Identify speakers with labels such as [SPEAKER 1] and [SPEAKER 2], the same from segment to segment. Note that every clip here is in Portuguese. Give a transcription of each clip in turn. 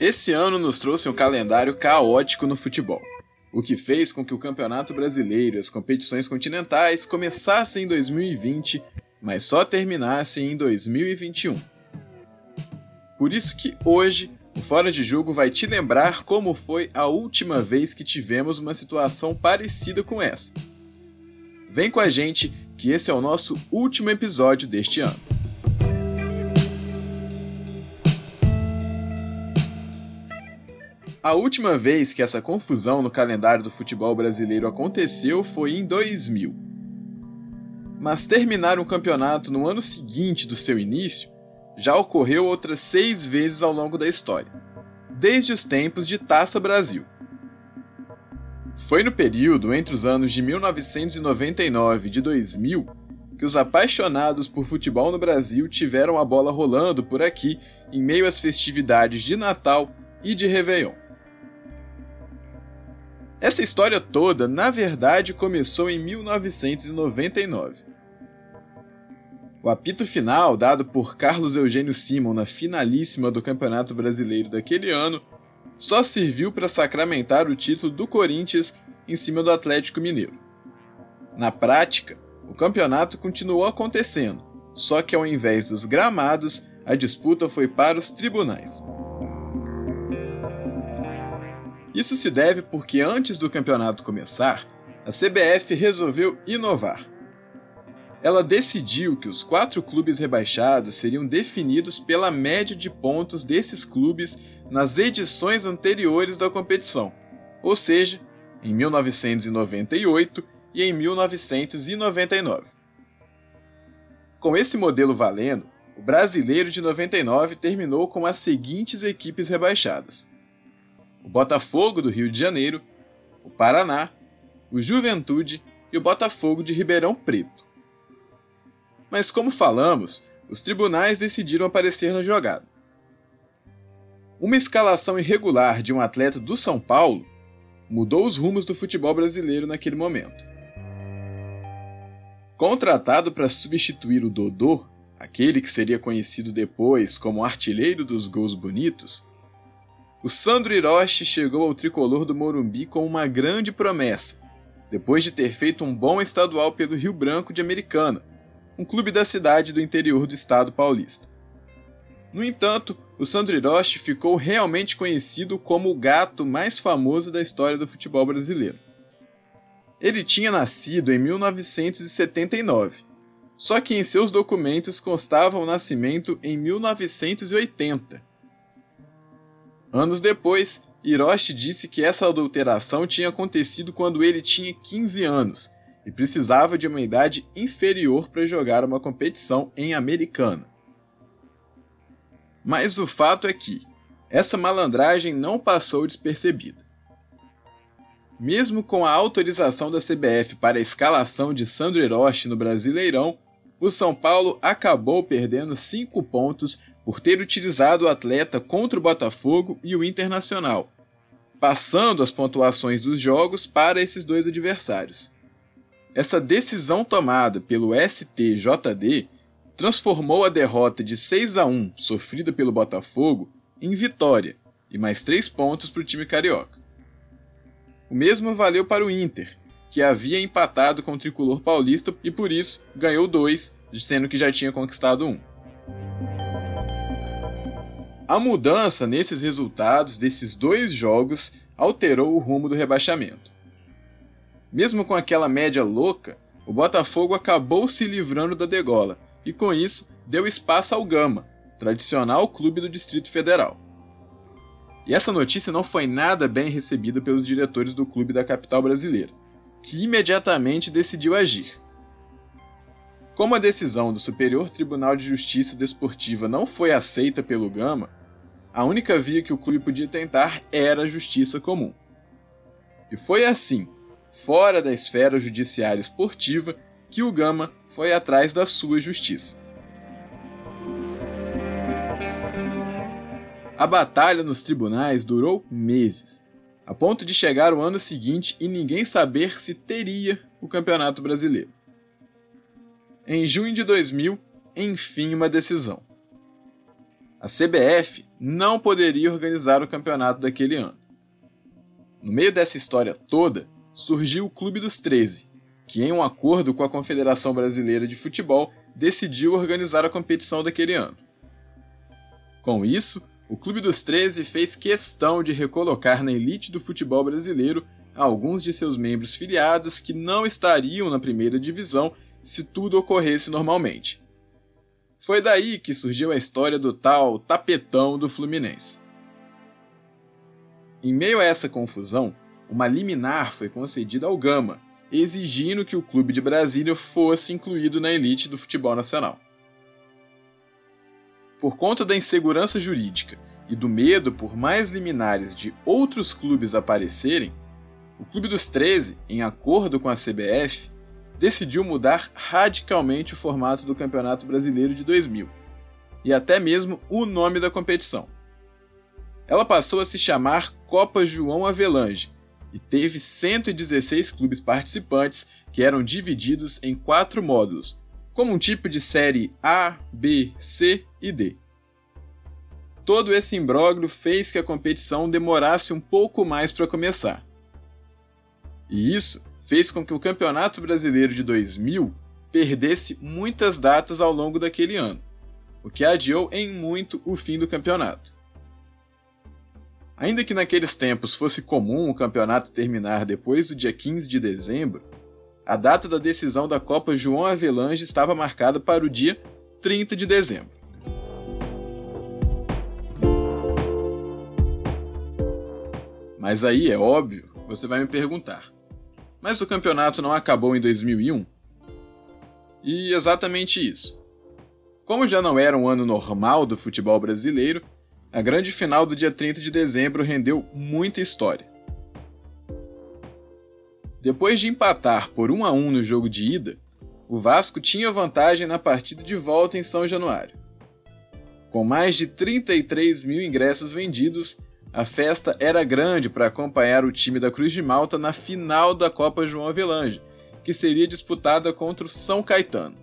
[SPEAKER 1] Esse ano nos trouxe um calendário caótico no futebol, o que fez com que o Campeonato Brasileiro e as competições continentais começassem em 2020, mas só terminassem em 2021. Por isso que hoje o Fora de Jogo vai te lembrar como foi a última vez que tivemos uma situação parecida com essa. Vem com a gente que esse é o nosso último episódio deste ano. A última vez que essa confusão no calendário do futebol brasileiro aconteceu foi em 2000. Mas terminar um campeonato no ano seguinte do seu início já ocorreu outras seis vezes ao longo da história, desde os tempos de Taça Brasil. Foi no período entre os anos de 1999 e de 2000 que os apaixonados por futebol no Brasil tiveram a bola rolando por aqui em meio às festividades de Natal e de Réveillon. Essa história toda, na verdade, começou em 1999. O apito final, dado por Carlos Eugênio Simon na finalíssima do Campeonato Brasileiro daquele ano, só serviu para sacramentar o título do Corinthians em cima do Atlético Mineiro. Na prática, o campeonato continuou acontecendo, só que ao invés dos gramados, a disputa foi para os tribunais. Isso se deve porque antes do campeonato começar, a CBF resolveu inovar. Ela decidiu que os quatro clubes rebaixados seriam definidos pela média de pontos desses clubes nas edições anteriores da competição, ou seja, em 1998 e em 1999. Com esse modelo valendo, o brasileiro de 99 terminou com as seguintes equipes rebaixadas: o Botafogo do Rio de Janeiro, o Paraná, o Juventude e o Botafogo de Ribeirão Preto. Mas, como falamos, os tribunais decidiram aparecer na jogada. Uma escalação irregular de um atleta do São Paulo mudou os rumos do futebol brasileiro naquele momento. Contratado para substituir o Dodô, aquele que seria conhecido depois como artilheiro dos gols bonitos, o Sandro Hiroshi chegou ao tricolor do Morumbi com uma grande promessa, depois de ter feito um bom estadual pelo Rio Branco de Americana, um clube da cidade do interior do estado paulista. No entanto, o Sandro Hiroshi ficou realmente conhecido como o gato mais famoso da história do futebol brasileiro. Ele tinha nascido em 1979, só que em seus documentos constava o nascimento em 1980 Anos depois, Hiroshi disse que essa adulteração tinha acontecido quando ele tinha 15 anos e precisava de uma idade inferior para jogar uma competição em Americana. Mas o fato é que essa malandragem não passou despercebida. Mesmo com a autorização da CBF para a escalação de Sandro Hiroshi no Brasileirão, o São Paulo acabou perdendo 5 pontos por ter utilizado o atleta contra o Botafogo e o Internacional, passando as pontuações dos jogos para esses dois adversários. Essa decisão tomada pelo STJD transformou a derrota de 6 a 1 sofrida pelo Botafogo em vitória e mais 3 pontos para o time carioca. O mesmo valeu para o Inter, que havia empatado com o tricolor paulista e por isso ganhou dois, sendo que já tinha conquistado um. A mudança nesses resultados desses dois jogos alterou o rumo do rebaixamento. Mesmo com aquela média louca, o Botafogo acabou se livrando da degola e, com isso, deu espaço ao Gama, tradicional clube do Distrito Federal. E essa notícia não foi nada bem recebida pelos diretores do clube da capital brasileira, que imediatamente decidiu agir. Como a decisão do Superior Tribunal de Justiça Desportiva não foi aceita pelo Gama, a única via que o clube podia tentar era a justiça comum. E foi assim, fora da esfera judiciária esportiva, que o Gama foi atrás da sua justiça. A batalha nos tribunais durou meses, a ponto de chegar o ano seguinte e ninguém saber se teria o Campeonato Brasileiro. Em junho de 2000, enfim, uma decisão. a CBF não poderia organizar o campeonato daquele ano. No meio dessa história toda, surgiu o Clube dos 13, que, em um acordo com a Confederação Brasileira de Futebol, decidiu organizar a competição daquele ano. Com isso, o Clube dos 13 fez questão de recolocar na elite do futebol brasileiro alguns de seus membros filiados que não estariam na primeira divisão se tudo ocorresse normalmente. Foi daí que surgiu a história do tal tapetão do Fluminense. Em meio a essa confusão, uma liminar foi concedida ao Gama, exigindo que o clube de Brasília fosse incluído na elite do futebol nacional. Por conta da insegurança jurídica e do medo por mais liminares de outros clubes aparecerem, o Clube dos 13, em acordo com a CBF, decidiu mudar radicalmente o formato do Campeonato Brasileiro de 2000 e até mesmo o nome da competição. Ela passou a se chamar Copa João Avelange e teve 116 clubes participantes que eram divididos em quatro módulos, como um tipo de série A, B, C e D. Todo esse imbróglio fez que a competição demorasse um pouco mais para começar. E isso fez com que o Campeonato Brasileiro de 2000 perdesse muitas datas ao longo daquele ano, o que adiou em muito o fim do campeonato. Ainda que naqueles tempos fosse comum o campeonato terminar depois do dia 15 de dezembro, a data da decisão da Copa João Avelange estava marcada para o dia 30 de dezembro. Mas aí é óbvio, você vai me perguntar: mas o campeonato não acabou em 2001? E exatamente isso. Como já não era um ano normal do futebol brasileiro, a grande final do dia 30 de dezembro rendeu muita história. Depois de empatar por 1 a 1 no jogo de ida, o Vasco tinha vantagem na partida de volta em São Januário. Com mais de 33 mil ingressos vendidos, a festa era grande para acompanhar o time da Cruz de Malta na final da Copa João Avelange, que seria disputada contra o São Caetano.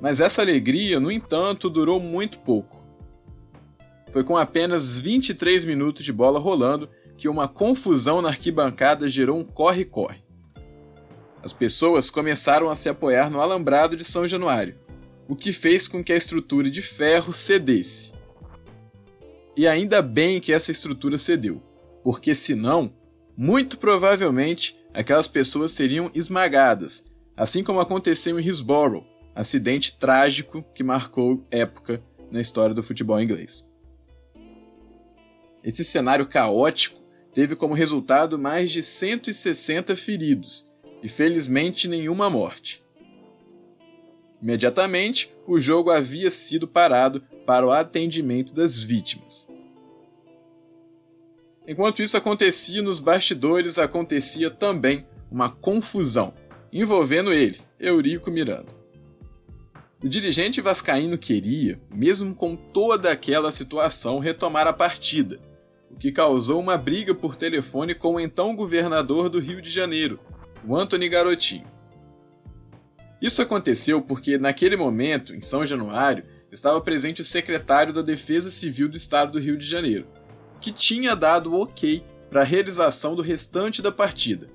[SPEAKER 1] Mas essa alegria, no entanto, durou muito pouco. Foi com apenas 23 minutos de bola rolando que uma confusão na arquibancada gerou um corre-corre. As pessoas começaram a se apoiar no alambrado de São Januário, o que fez com que a estrutura de ferro cedesse. E ainda bem que essa estrutura cedeu, porque senão, muito provavelmente, aquelas pessoas seriam esmagadas, assim como aconteceu em Hillsborough, acidente trágico que marcou época na história do futebol inglês. Esse cenário caótico teve como resultado mais de 160 feridos e felizmente nenhuma morte. Imediatamente, o jogo havia sido parado para o atendimento das vítimas. Enquanto isso acontecia nos bastidores, acontecia também uma confusão envolvendo ele, Eurico Miranda. O dirigente vascaíno queria, mesmo com toda aquela situação, retomar a partida, o que causou uma briga por telefone com o então governador do Rio de Janeiro, o Anthony Garotinho. Isso aconteceu porque, naquele momento, em São Januário, estava presente o secretário da Defesa Civil do Estado do Rio de Janeiro, que tinha dado o ok para a realização do restante da partida.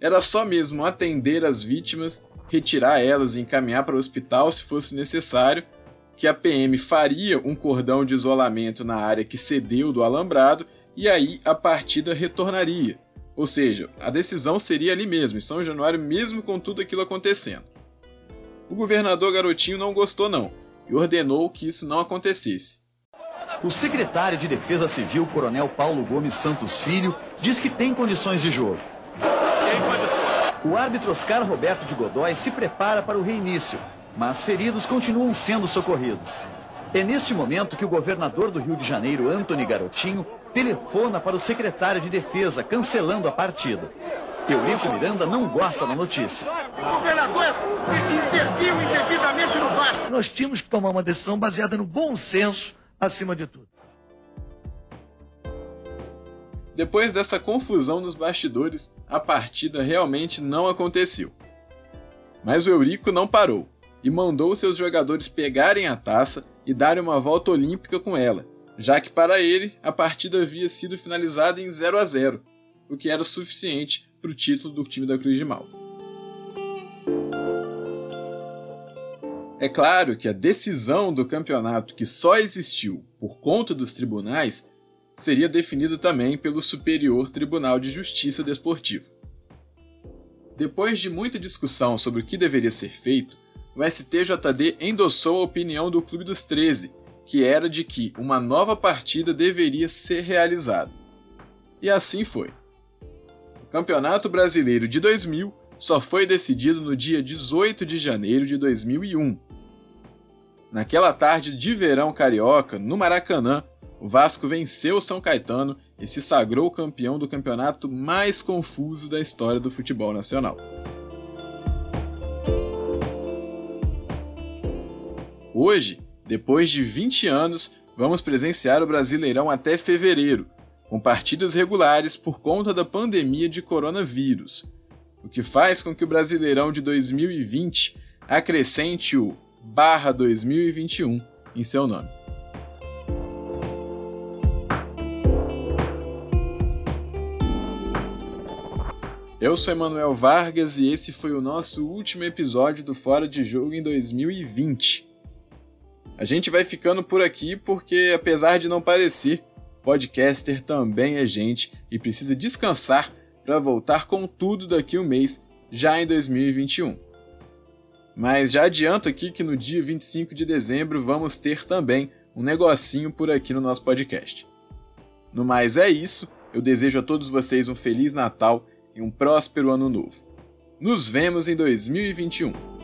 [SPEAKER 1] Era só mesmo atender as vítimas, retirar elas e encaminhar para o hospital se fosse necessário, que a PM faria um cordão de isolamento na área que cedeu do alambrado e aí a partida retornaria. Ou seja, a decisão seria ali mesmo, em São Januário, mesmo com tudo aquilo acontecendo. O governador Garotinho não gostou não e ordenou que isso não acontecesse.
[SPEAKER 2] O secretário de Defesa Civil, Coronel Paulo Gomes Santos Filho, diz que tem condições de jogo. O árbitro Oscar Roberto de Godoy se prepara para o reinício, mas feridos continuam sendo socorridos. É neste momento que o governador do Rio de Janeiro, Antony Garotinho, telefona para o secretário de Defesa, cancelando a partida. Eurico Miranda não gosta da notícia.
[SPEAKER 3] O governador interviu indevidamente no Vasco.
[SPEAKER 4] Nós tínhamos que tomar uma decisão baseada no bom senso, acima de tudo.
[SPEAKER 1] Depois dessa confusão nos bastidores, a partida realmente não aconteceu. Mas o Eurico não parou e mandou seus jogadores pegarem a taça e darem uma volta olímpica com ela, já que para ele a partida havia sido finalizada em 0 a 0, o que era suficiente para o título do time da Cruz de Malta. É claro que a decisão do campeonato que só existiu por conta dos tribunais seria definida também pelo Superior Tribunal de Justiça Desportivo. Depois de muita discussão sobre o que deveria ser feito, o STJD endossou a opinião do Clube dos 13, que era de que uma nova partida deveria ser realizada. E assim foi. O Campeonato Brasileiro de 2000 só foi decidido no dia 18 de janeiro de 2001. Naquela tarde de verão carioca, no Maracanã, o Vasco venceu o São Caetano e se sagrou campeão do campeonato mais confuso da história do futebol nacional. Hoje, depois de 20 anos, vamos presenciar o Brasileirão até fevereiro, com partidas regulares por conta da pandemia de coronavírus, o que faz com que o Brasileirão de 2020 acrescente o barra 2021 em seu nome. Eu sou Emanuel Vargas e esse foi o nosso último episódio do Fora de Jogo em 2020. A gente vai ficando por aqui porque, apesar de não parecer, podcaster também é gente e precisa descansar para voltar com tudo daqui um mês, já em 2021. Mas já adianto aqui que no dia 25 de dezembro vamos ter também um negocinho por aqui no nosso podcast. No mais é isso, eu desejo a todos vocês um feliz Natal e um próspero ano novo. Nos vemos em 2021.